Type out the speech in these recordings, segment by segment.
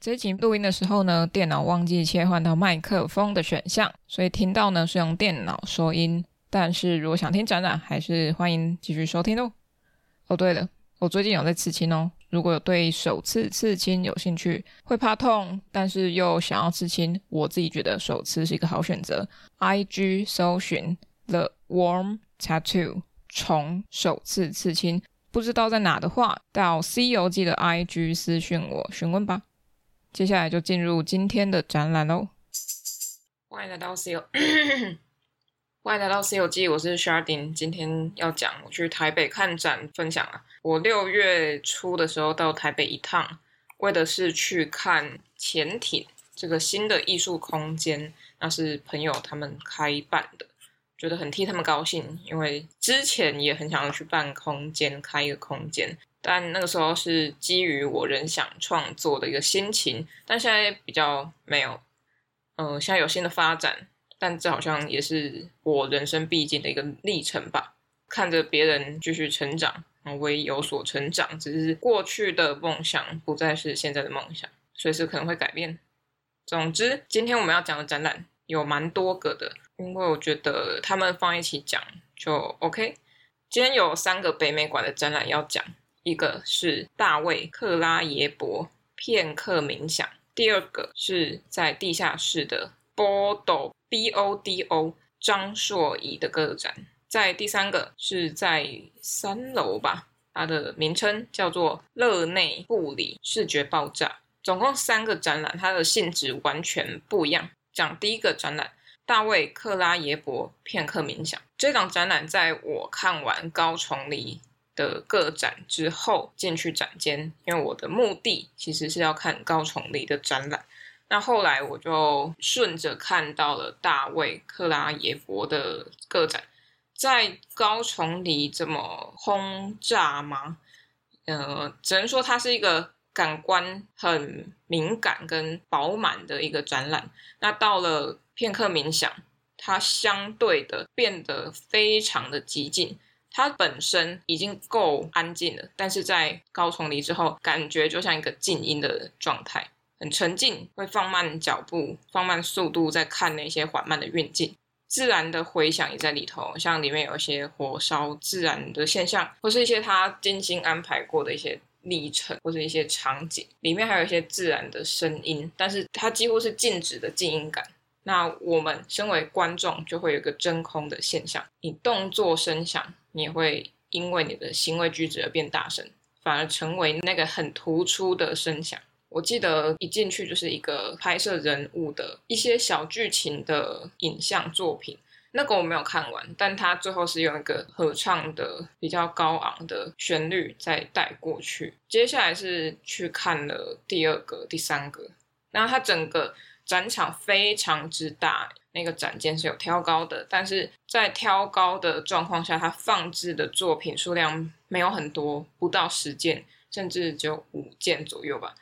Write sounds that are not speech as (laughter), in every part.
这一集录音的时候呢，电脑忘记切换到麦克风的选项，所以听到呢是用电脑收音。但是如果想听展览，还是欢迎继续收听哦。哦，对了，我最近有在刺青哦。如果有对首次刺青有兴趣，会怕痛，但是又想要刺青，我自己觉得首次是一个好选择。IG 搜寻 The Warm Tattoo 虫首次刺青，不知道在哪的话，到《C 游记》的 IG 私讯我询问吧。接下来就进入今天的展览喽。欢迎来到《C 游》，欢迎来到《C 游记》，我是 Sharding，今天要讲我去台北看展分享啊。我六月初的时候到台北一趟，为的是去看潜艇这个新的艺术空间，那是朋友他们开办的，觉得很替他们高兴，因为之前也很想要去办空间，开一个空间，但那个时候是基于我仍想创作的一个心情，但现在比较没有，嗯、呃，现在有新的发展，但这好像也是我人生必经的一个历程吧，看着别人继续成长。我也有所成长，只是过去的梦想不再是现在的梦想，随时可能会改变。总之，今天我们要讲的展览有蛮多个的，因为我觉得他们放一起讲就 OK。今天有三个北美馆的展览要讲，一个是大卫克拉耶伯片刻冥想，第二个是在地下室的 Bodo B O D O 张硕仪的个展。在第三个是在三楼吧，它的名称叫做勒内布里视觉爆炸。总共三个展览，它的性质完全不一样。讲第一个展览，大卫克拉耶伯片刻冥想。这档展览在我看完高重离的个展之后进去展间，因为我的目的其实是要看高重离的展览。那后来我就顺着看到了大卫克拉耶伯的个展。在高重离这么轰炸吗？呃，只能说它是一个感官很敏感跟饱满的一个展览。那到了片刻冥想，它相对的变得非常的激进。它本身已经够安静了，但是在高重离之后，感觉就像一个静音的状态，很沉静，会放慢脚步，放慢速度，在看那些缓慢的运镜。自然的回响也在里头，像里面有一些火烧自然的现象，或是一些他精心安排过的一些历程，或是一些场景。里面还有一些自然的声音，但是它几乎是静止的静音感。那我们身为观众，就会有一个真空的现象。你动作声响，你也会因为你的行为举止而变大声，反而成为那个很突出的声响。我记得一进去就是一个拍摄人物的一些小剧情的影像作品，那个我没有看完，但它最后是用一个合唱的比较高昂的旋律再带过去。接下来是去看了第二个、第三个，然后它整个展场非常之大，那个展间是有挑高的，但是在挑高的状况下，它放置的作品数量没有很多，不到十件，甚至只有五件左右吧。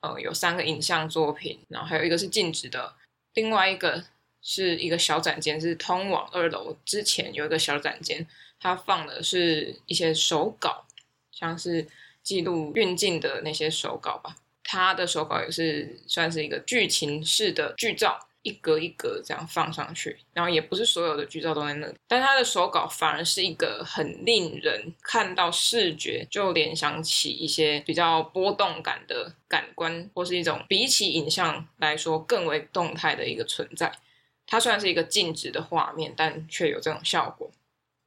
呃，有三个影像作品，然后还有一个是静止的，另外一个是一个小展间，是通往二楼之前有一个小展间，它放的是一些手稿，像是记录运镜的那些手稿吧。他的手稿也是算是一个剧情式的剧照。一格一格这样放上去，然后也不是所有的剧照都在那里，但他的手稿反而是一个很令人看到视觉就联想起一些比较波动感的感官，或是一种比起影像来说更为动态的一个存在。它虽然是一个静止的画面，但却有这种效果。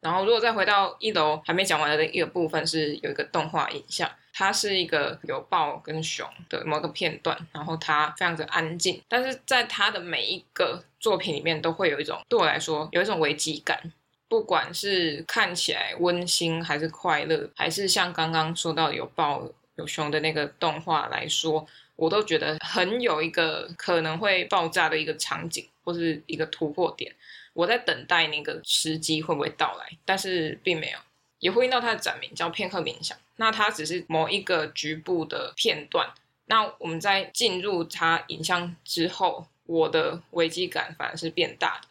然后如果再回到一楼还没讲完的一个部分，是有一个动画影像。它是一个有豹跟熊的某个片段，然后它非常的安静，但是在它的每一个作品里面都会有一种对我来说有一种危机感，不管是看起来温馨还是快乐，还是像刚刚说到有豹有熊的那个动画来说，我都觉得很有一个可能会爆炸的一个场景或是一个突破点，我在等待那个时机会不会到来，但是并没有。也呼应到它的展名叫片刻冥想，那它只是某一个局部的片段。那我们在进入它影像之后，我的危机感反而是变大的，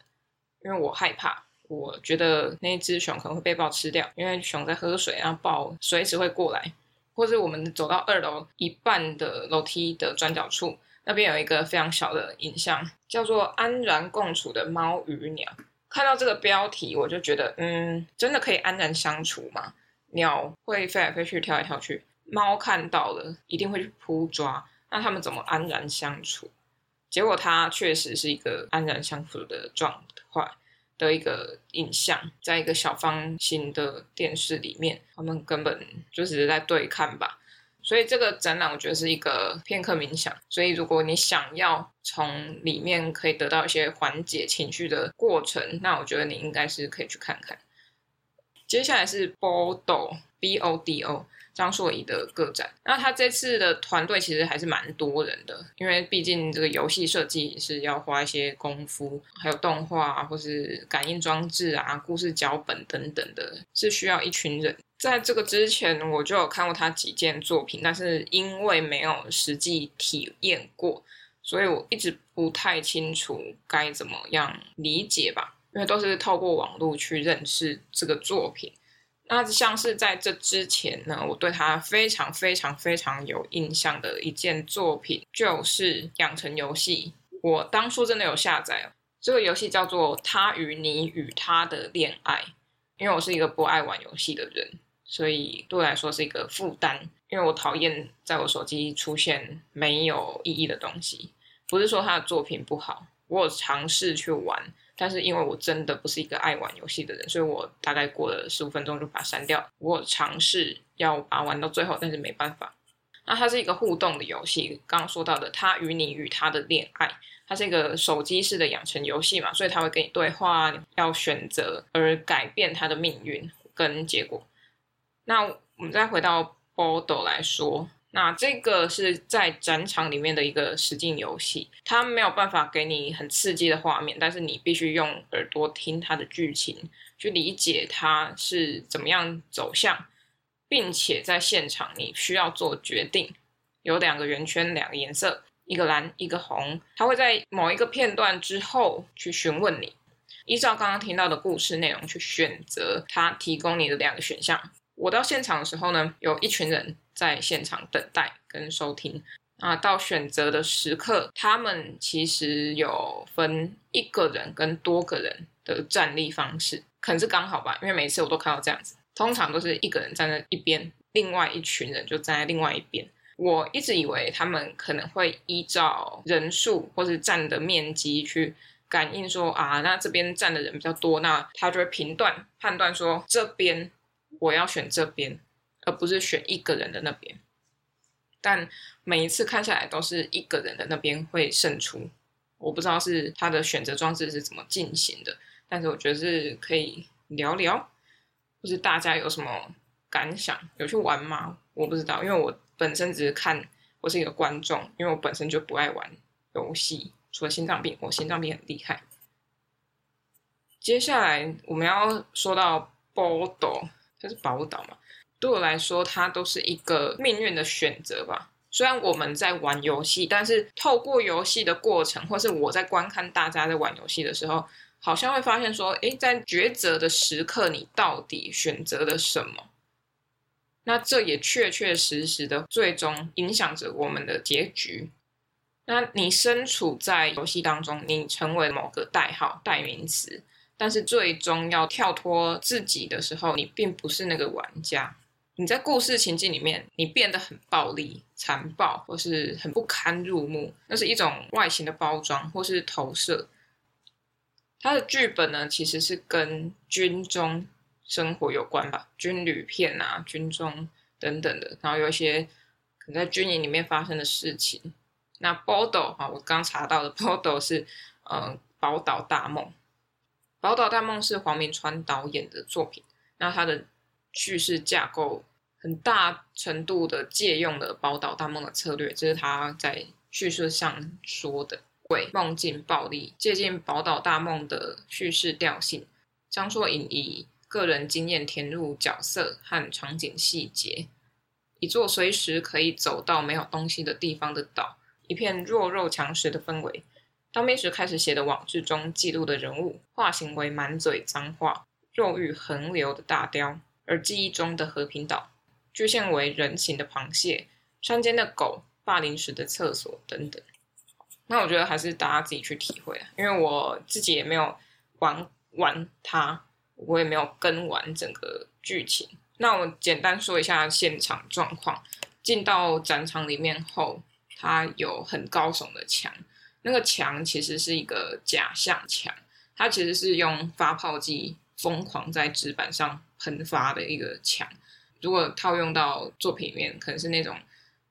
因为我害怕，我觉得那只熊可能会被豹吃掉，因为熊在喝水，然后豹随时会过来。或者我们走到二楼一半的楼梯的转角处，那边有一个非常小的影像，叫做“安然共处的猫与鸟”。看到这个标题，我就觉得，嗯，真的可以安然相处吗？鸟会飞来飞去、跳来跳去，猫看到了一定会去扑抓，那他们怎么安然相处？结果它确实是一个安然相处的状态。的一个影像，在一个小方形的电视里面，他们根本就只是在对看吧。所以这个展览我觉得是一个片刻冥想。所以如果你想要从里面可以得到一些缓解情绪的过程，那我觉得你应该是可以去看看。接下来是 Bodo，B O D O。张硕仪的个展，那他这次的团队其实还是蛮多人的，因为毕竟这个游戏设计是要花一些功夫，还有动画啊，或是感应装置啊、故事脚本等等的，是需要一群人。在这个之前，我就有看过他几件作品，但是因为没有实际体验过，所以我一直不太清楚该怎么样理解吧，因为都是透过网络去认识这个作品。那像是在这之前呢，我对他非常非常非常有印象的一件作品，就是养成游戏。我当初真的有下载，这个游戏叫做《他与你与他的恋爱》。因为我是一个不爱玩游戏的人，所以对我来说是一个负担。因为我讨厌在我手机出现没有意义的东西。不是说他的作品不好，我有尝试去玩。但是因为我真的不是一个爱玩游戏的人，所以我大概过了十五分钟就把它删掉。我尝试要把它玩到最后，但是没办法。那它是一个互动的游戏，刚刚说到的，他与你与他的恋爱，它是一个手机式的养成游戏嘛，所以它会跟你对话，要选择而改变它的命运跟结果。那我们再回到 Bodo 来说。那这个是在展场里面的一个实景游戏，它没有办法给你很刺激的画面，但是你必须用耳朵听它的剧情，去理解它是怎么样走向，并且在现场你需要做决定。有两个圆圈，两个颜色，一个蓝，一个红，它会在某一个片段之后去询问你，依照刚刚听到的故事内容去选择它提供你的两个选项。我到现场的时候呢，有一群人在现场等待跟收听。啊，到选择的时刻，他们其实有分一个人跟多个人的站立方式，可能是刚好吧，因为每次我都看到这样子，通常都是一个人站在一边，另外一群人就站在另外一边。我一直以为他们可能会依照人数或是站的面积去感应说啊，那这边站的人比较多，那他就会评断判断说这边。我要选这边，而不是选一个人的那边。但每一次看下来，都是一个人的那边会胜出。我不知道是他的选择装置是怎么进行的，但是我觉得是可以聊聊，或是大家有什么感想？有去玩吗？我不知道，因为我本身只是看，我是一个观众，因为我本身就不爱玩游戏，除了心脏病，我心脏病很厉害。接下来我们要说到 Bodo。它是宝岛嘛？对我来说，它都是一个命运的选择吧。虽然我们在玩游戏，但是透过游戏的过程，或是我在观看大家在玩游戏的时候，好像会发现说，诶，在抉择的时刻，你到底选择了什么？那这也确确实实的最终影响着我们的结局。那你身处在游戏当中，你成为某个代号、代名词。但是最终要跳脱自己的时候，你并不是那个玩家。你在故事情境里面，你变得很暴力、残暴，或是很不堪入目，那是一种外形的包装或是投射。它的剧本呢，其实是跟军中生活有关吧，军旅片啊、军中等等的，然后有一些可能在军营里面发生的事情。那 Bodo 啊，我刚查到的 (laughs) Bodo 是，呃，宝岛大梦。《宝岛大梦》是黄明川导演的作品，那他的叙事架构很大程度的借用了《宝岛大梦》的策略，这是他在叙事上说的。鬼、梦境、暴力，借鉴《宝岛大梦》的叙事调性。张硕颖以个人经验填入角色和场景细节，一座随时可以走到没有东西的地方的岛，一片弱肉强食的氛围。当兵时开始写的网志中记录的人物，化形为满嘴脏话、肉欲横流的大雕；而记忆中的和平岛，局限为人形的螃蟹、山间的狗、霸凌时的厕所等等。那我觉得还是大家自己去体会，因为我自己也没有玩玩它，我也没有跟完整个剧情。那我简单说一下现场状况。进到展场里面后，它有很高耸的墙，那个墙其实是一个假象墙，它其实是用发泡剂疯狂在纸板上喷发的一个墙。如果套用到作品里面，可能是那种。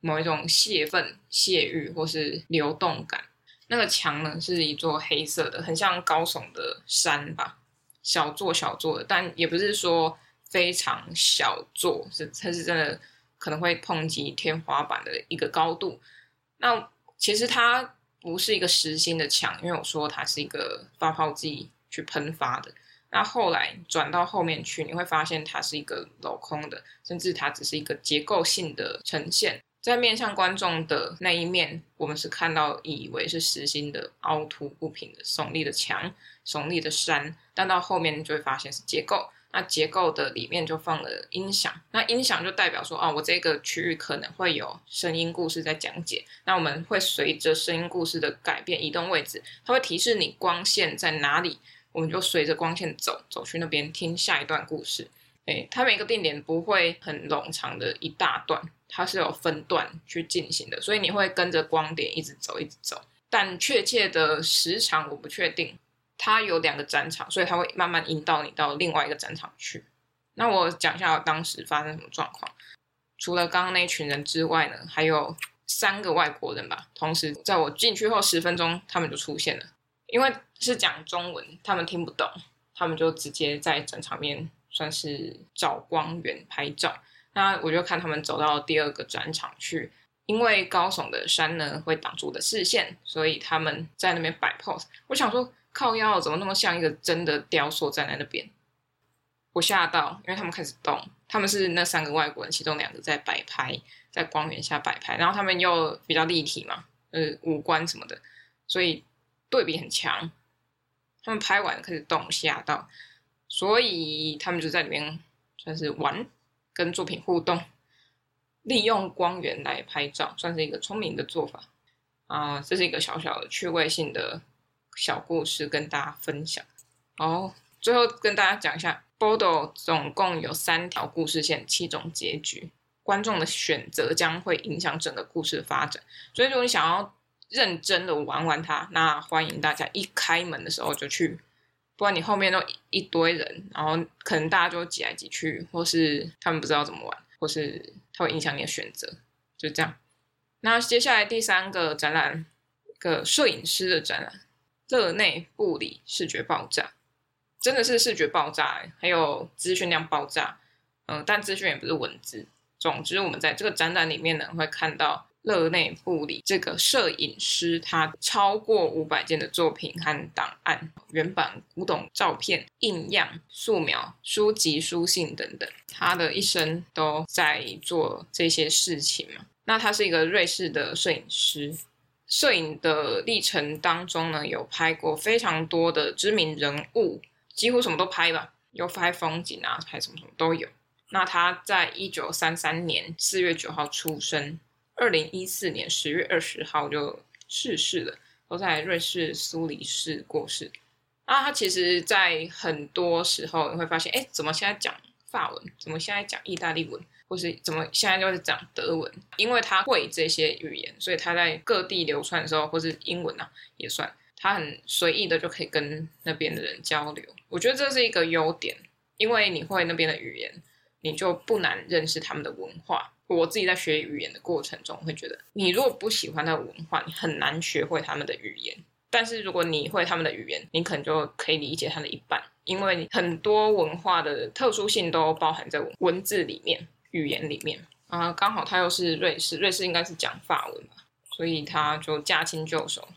某一种泄愤、泄欲或是流动感，那个墙呢是一座黑色的，很像高耸的山吧，小座小座的，但也不是说非常小座，是它是真的可能会碰击天花板的一个高度。那其实它不是一个实心的墙，因为我说它是一个发泡剂去喷发的。那后来转到后面去，你会发现它是一个镂空的，甚至它只是一个结构性的呈现。在面向观众的那一面，我们是看到以为是实心的凹凸不平的耸立的墙、耸立的山，但到后面就会发现是结构。那结构的里面就放了音响，那音响就代表说，哦，我这个区域可能会有声音故事在讲解。那我们会随着声音故事的改变移动位置，它会提示你光线在哪里，我们就随着光线走，走去那边听下一段故事。诶，它每个定点不会很冗长的一大段。它是有分段去进行的，所以你会跟着光点一直走，一直走。但确切的时长我不确定。它有两个展场，所以它会慢慢引导你到另外一个展场去。那我讲一下当时发生什么状况。除了刚刚那群人之外呢，还有三个外国人吧。同时在我进去后十分钟，他们就出现了。因为是讲中文，他们听不懂，他们就直接在展场面算是找光源拍照。那我就看他们走到第二个展场去，因为高耸的山呢会挡住我的视线，所以他们在那边摆 pose。我想说，靠腰怎么那么像一个真的雕塑站在那边？我吓到，因为他们开始动，他们是那三个外国人其中两个在摆拍，在光源下摆拍，然后他们又比较立体嘛，呃，五官什么的，所以对比很强。他们拍完开始动，吓到，所以他们就在里面算是玩。跟作品互动，利用光源来拍照，算是一个聪明的做法啊！这是一个小小的趣味性的小故事，跟大家分享。哦，最后跟大家讲一下，Bodo 总共有三条故事线，七种结局，观众的选择将会影响整个故事的发展。所以，如果你想要认真的玩玩它，那欢迎大家一开门的时候就去。不然你后面都一堆人，然后可能大家就挤来挤去，或是他们不知道怎么玩，或是它会影响你的选择，就这样。那接下来第三个展览，个摄影师的展览，勒内布里视觉爆炸，真的是视觉爆炸，还有资讯量爆炸，嗯，但资讯也不是文字。总之，我们在这个展览里面呢，会看到。勒内布里这个摄影师，他超过五百件的作品和档案、原版古董照片、印样、素描、书籍、书信等等，他的一生都在做这些事情嘛。那他是一个瑞士的摄影师，摄影的历程当中呢，有拍过非常多的知名人物，几乎什么都拍吧，有拍风景啊，拍什么什么都有。那他在一九三三年四月九号出生。二零一四年十月二十号就逝世了，都在瑞士苏黎世过世。啊，他其实，在很多时候你会发现，哎，怎么现在讲法文？怎么现在讲意大利文？或是怎么现在就是讲德文？因为他会这些语言，所以他在各地流窜的时候，或是英文啊也算，他很随意的就可以跟那边的人交流。我觉得这是一个优点，因为你会那边的语言，你就不难认识他们的文化。我自己在学语言的过程中，会觉得你如果不喜欢那个文化，你很难学会他们的语言。但是如果你会他们的语言，你可能就可以理解他的一半，因为很多文化的特殊性都包含在文字里面、语言里面啊。刚好他又是瑞士，瑞士应该是讲法文吧，所以他就驾轻就熟，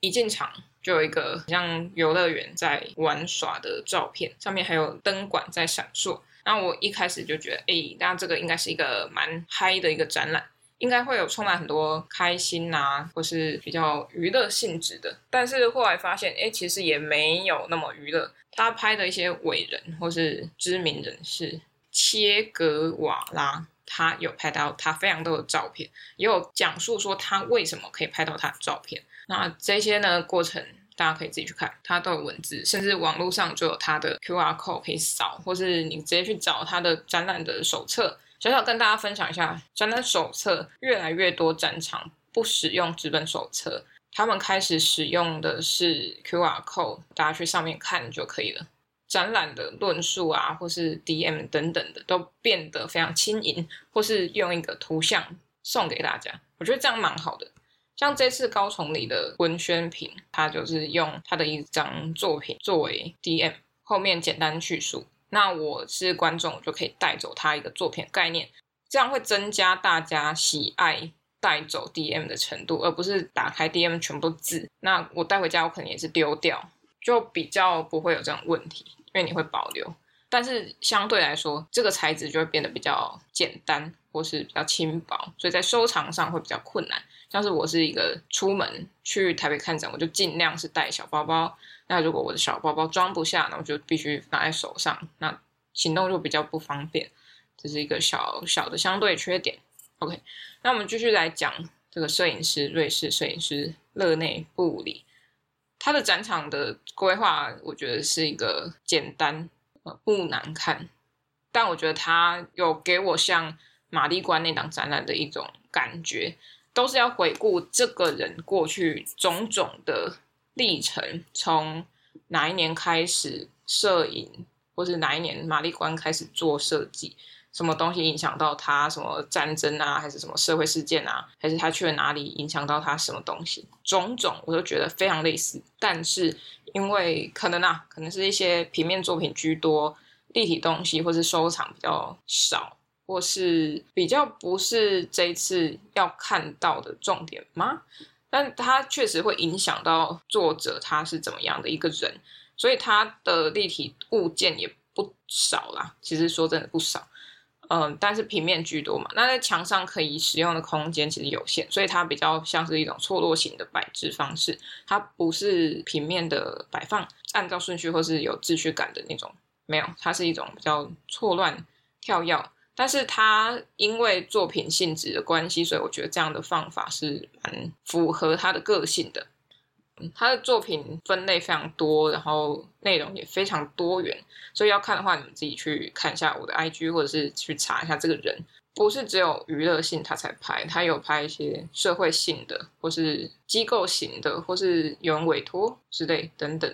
一进场就有一个像游乐园在玩耍的照片，上面还有灯管在闪烁。那我一开始就觉得，哎、那这个应该是一个蛮嗨的一个展览，应该会有充满很多开心啊，或是比较娱乐性质的。但是后来发现，哎、其实也没有那么娱乐。他拍的一些伟人或是知名人士，切格瓦拉，他有拍到他非常多的照片，也有讲述说他为什么可以拍到他的照片。那这些呢，过程大家可以自己去看，他都有文字，甚至网络上就有他的 QR code 可以扫，或是你直接去找他的展览的手册。小小跟大家分享一下，展览手册越来越多展场不使用纸本手册，他们开始使用的是 QR code，大家去上面看就可以了。展览的论述啊，或是 DM 等等的，都变得非常轻盈，或是用一个图像送给大家，我觉得这样蛮好的。像这次高崇礼的文宣品，他就是用他的一张作品作为 DM，后面简单叙述。那我是观众，我就可以带走他一个作品概念，这样会增加大家喜爱带走 DM 的程度，而不是打开 DM 全部字。那我带回家，我可能也是丢掉，就比较不会有这种问题。因为你会保留，但是相对来说，这个材质就会变得比较简单，或是比较轻薄，所以在收藏上会比较困难。像是我是一个出门去台北看展，我就尽量是带小包包。那如果我的小包包装不下，那我就必须拿在手上，那行动就比较不方便。这是一个小小的相对缺点。OK，那我们继续来讲这个摄影师，瑞士摄影师勒内布里。他的展场的规划，我觉得是一个简单，呃，不难看，但我觉得他有给我像玛丽观那档展览的一种感觉，都是要回顾这个人过去种种的历程，从哪一年开始摄影，或是哪一年玛丽观开始做设计。什么东西影响到他？什么战争啊，还是什么社会事件啊？还是他去了哪里影响到他什么东西？种种我都觉得非常类似，但是因为可能啊，可能是一些平面作品居多，立体东西或是收藏比较少，或是比较不是这一次要看到的重点吗？但他确实会影响到作者他是怎么样的一个人，所以他的立体物件也不少啦。其实说真的不少。嗯，但是平面居多嘛，那在墙上可以使用的空间其实有限，所以它比较像是一种错落型的摆置方式，它不是平面的摆放，按照顺序或是有秩序感的那种，没有，它是一种比较错乱跳跃，但是它因为作品性质的关系，所以我觉得这样的方法是蛮符合他的个性的。他的作品分类非常多，然后内容也非常多元，所以要看的话，你们自己去看一下我的 IG，或者是去查一下这个人，不是只有娱乐性他才拍，他有拍一些社会性的，或是机构型的，或是有人委托之类等等。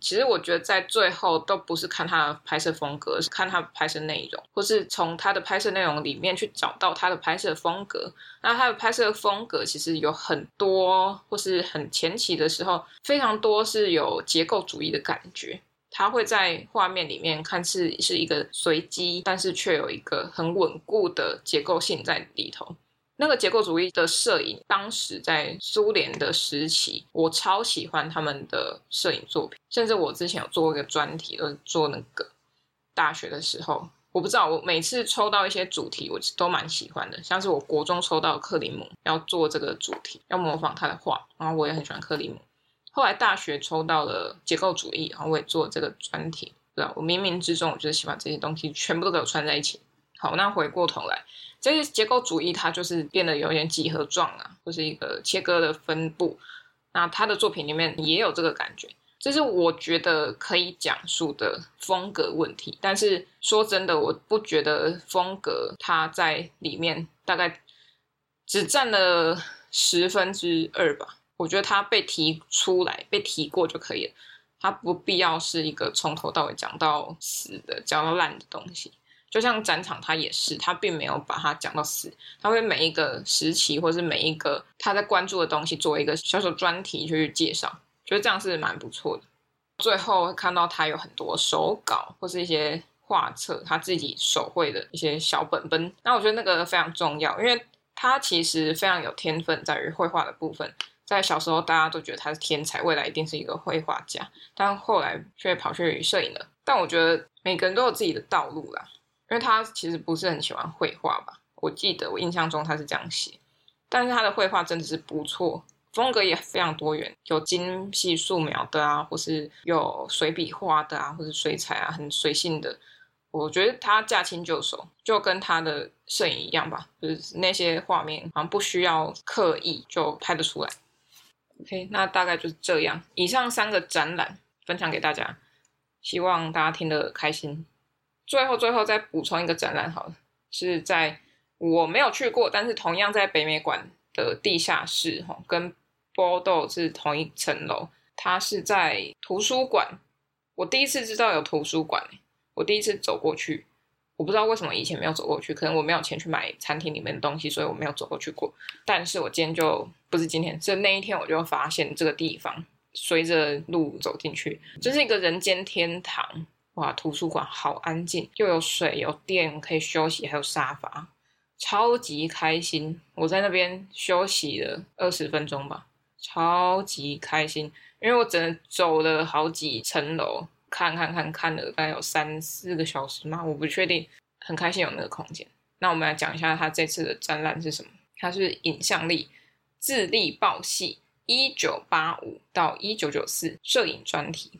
其实我觉得在最后都不是看他的拍摄风格，是看他拍摄内容，或是从他的拍摄内容里面去找到他的拍摄风格。那他的拍摄风格其实有很多，或是很前期的时候，非常多是有结构主义的感觉。他会在画面里面看似是一个随机，但是却有一个很稳固的结构性在里头。那个结构主义的摄影，当时在苏联的时期，我超喜欢他们的摄影作品，甚至我之前有做过一个专题，就是做那个大学的时候，我不知道，我每次抽到一些主题，我都蛮喜欢的，像是我国中抽到克里姆，要做这个主题，要模仿他的画，然后我也很喜欢克里姆。后来大学抽到了结构主义，然后我也做这个专题，对，我冥冥之中，我就是喜欢这些东西，全部都给我串在一起。好，那回过头来。这些结构主义，它就是变得有点几何状啊，或是一个切割的分布。那他的作品里面也有这个感觉，这是我觉得可以讲述的风格问题。但是说真的，我不觉得风格它在里面大概只占了十分之二吧。我觉得它被提出来、被提过就可以了，它不必要是一个从头到尾讲到死的、讲到烂的东西。就像展场，他也是，他并没有把它讲到死，他会每一个时期或是每一个他在关注的东西做一个小小专题去介绍，觉得这样是蛮不错的。最后看到他有很多手稿或是一些画册，他自己手绘的一些小本本，那我觉得那个非常重要，因为他其实非常有天分在于绘画的部分，在小时候大家都觉得他是天才，未来一定是一个绘画家，但后来却跑去摄影了。但我觉得每个人都有自己的道路啦。因为他其实不是很喜欢绘画吧，我记得我印象中他是这样写，但是他的绘画真的是不错，风格也非常多元，有精细素描的啊，或是有水笔画的啊，或是水彩啊，很随性的，我觉得他驾轻就熟，就跟他的摄影一样吧，就是那些画面好像不需要刻意就拍得出来。OK，那大概就是这样。以上三个展览分享给大家，希望大家听得开心。最后，最后再补充一个展览，好了，是在我没有去过，但是同样在北美馆的地下室，哈，跟波豆是同一层楼。它是在图书馆，我第一次知道有图书馆。我第一次走过去，我不知道为什么以前没有走过去，可能我没有钱去买餐厅里面的东西，所以我没有走过去过。但是我今天就不是今天，是那一天我就发现这个地方，随着路走进去，这是一个人间天堂。哇，图书馆好安静，又有水有电可以休息，还有沙发，超级开心。我在那边休息了二十分钟吧，超级开心，因为我整个走了好几层楼。看看看看了大概有三四个小时嘛，我不确定，很开心有那个空间。那我们来讲一下他这次的展览是什么？它是影像力自力报系一九八五到一九九四摄影专题，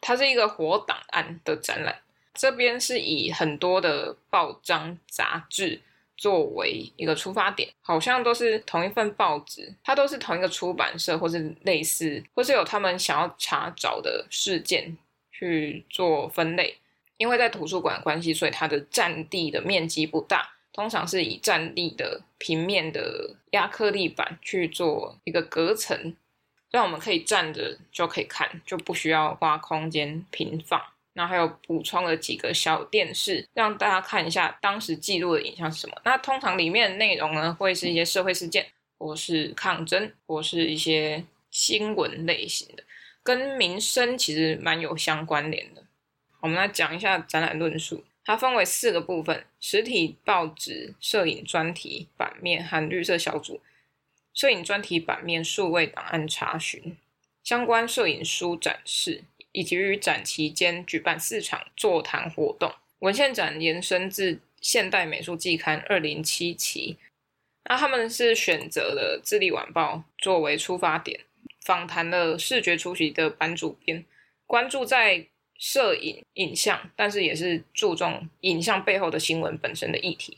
它是一个活档案的展览。这边是以很多的报章杂志作为一个出发点，好像都是同一份报纸，它都是同一个出版社，或是类似，或是有他们想要查找的事件。去做分类，因为在图书馆关系，所以它的占地的面积不大，通常是以站立的平面的亚克力板去做一个隔层，让我们可以站着就可以看，就不需要花空间平放。那还有补充了几个小电视，让大家看一下当时记录的影像是什么。那通常里面的内容呢，会是一些社会事件，或是抗争，或是一些新闻类型的。跟民生其实蛮有相关联的。我们来讲一下展览论述，它分为四个部分：实体报纸、摄影专题版面和绿色小组、摄影专题版面数位档案查询、相关摄影书展示，以及于展期间举办四场座谈活动。文献展延伸至《现代美术季刊》二零七期，那他们是选择了《智利晚报》作为出发点。访谈了视觉出席的版主编，关注在摄影影像，但是也是注重影像背后的新闻本身的议题。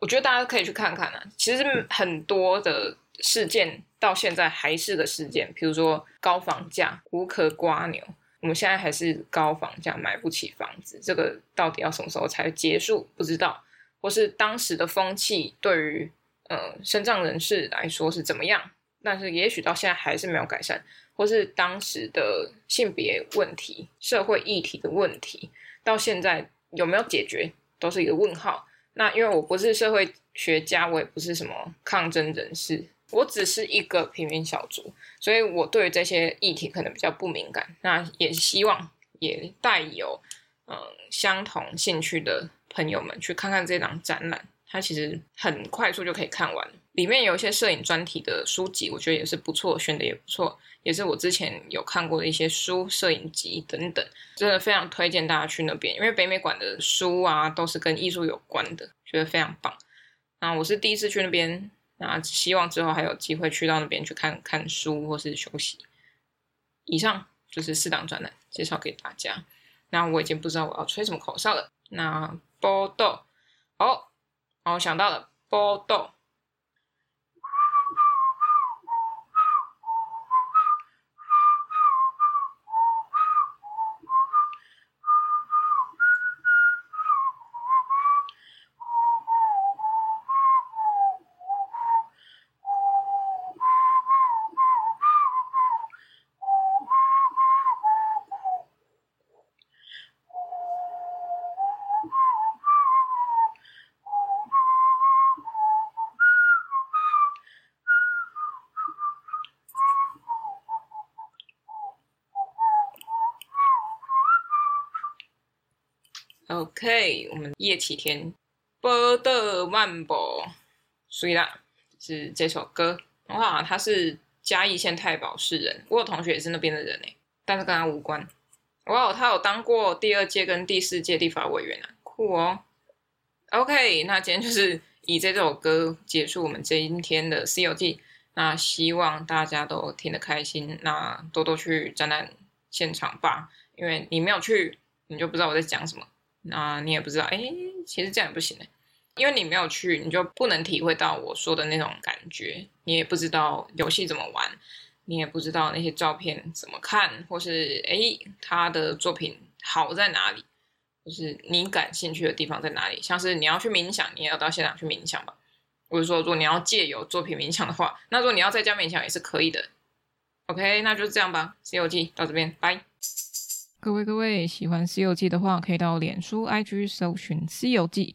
我觉得大家可以去看看啊，其实很多的事件到现在还是个事件，比如说高房价无可蜗牛，我们现在还是高房价买不起房子，这个到底要什么时候才结束？不知道，或是当时的风气对于呃身障人士来说是怎么样？但是也许到现在还是没有改善，或是当时的性别问题、社会议题的问题，到现在有没有解决，都是一个问号。那因为我不是社会学家，我也不是什么抗争人士，我只是一个平民小卒，所以我对这些议题可能比较不敏感。那也希望也带有嗯相同兴趣的朋友们去看看这档展览。它其实很快速就可以看完，里面有一些摄影专题的书籍，我觉得也是不错，选的也不错，也是我之前有看过的一些书、摄影集等等，真的非常推荐大家去那边，因为北美馆的书啊都是跟艺术有关的，觉得非常棒。那我是第一次去那边，那希望之后还有机会去到那边去看看书或是休息。以上就是四档专栏介绍给大家。那我已经不知道我要吹什么口哨了。那报道好。哦，想到了，波动。OK，我们叶启田波的漫步，所以啦，是这首歌。哇，他是嘉义县太保市人，我有同学也是那边的人诶，但是跟他无关。哇，他有当过第二届跟第四届立法委员啊，酷哦。OK，那今天就是以这首歌结束我们今天的《C 游记》，那希望大家都听得开心，那多多去展览现场吧，因为你没有去，你就不知道我在讲什么。那你也不知道，哎，其实这样也不行哎，因为你没有去，你就不能体会到我说的那种感觉，你也不知道游戏怎么玩，你也不知道那些照片怎么看，或是哎，他的作品好在哪里，就是你感兴趣的地方在哪里。像是你要去冥想，你也要到现场去冥想吧。或者说，如果你要借由作品冥想的话，那如果你要在家冥想也是可以的。OK，那就这样吧。C 游记到这边，拜。各位各位，喜欢《西游记》的话，可以到脸书、IG 搜寻《西游记》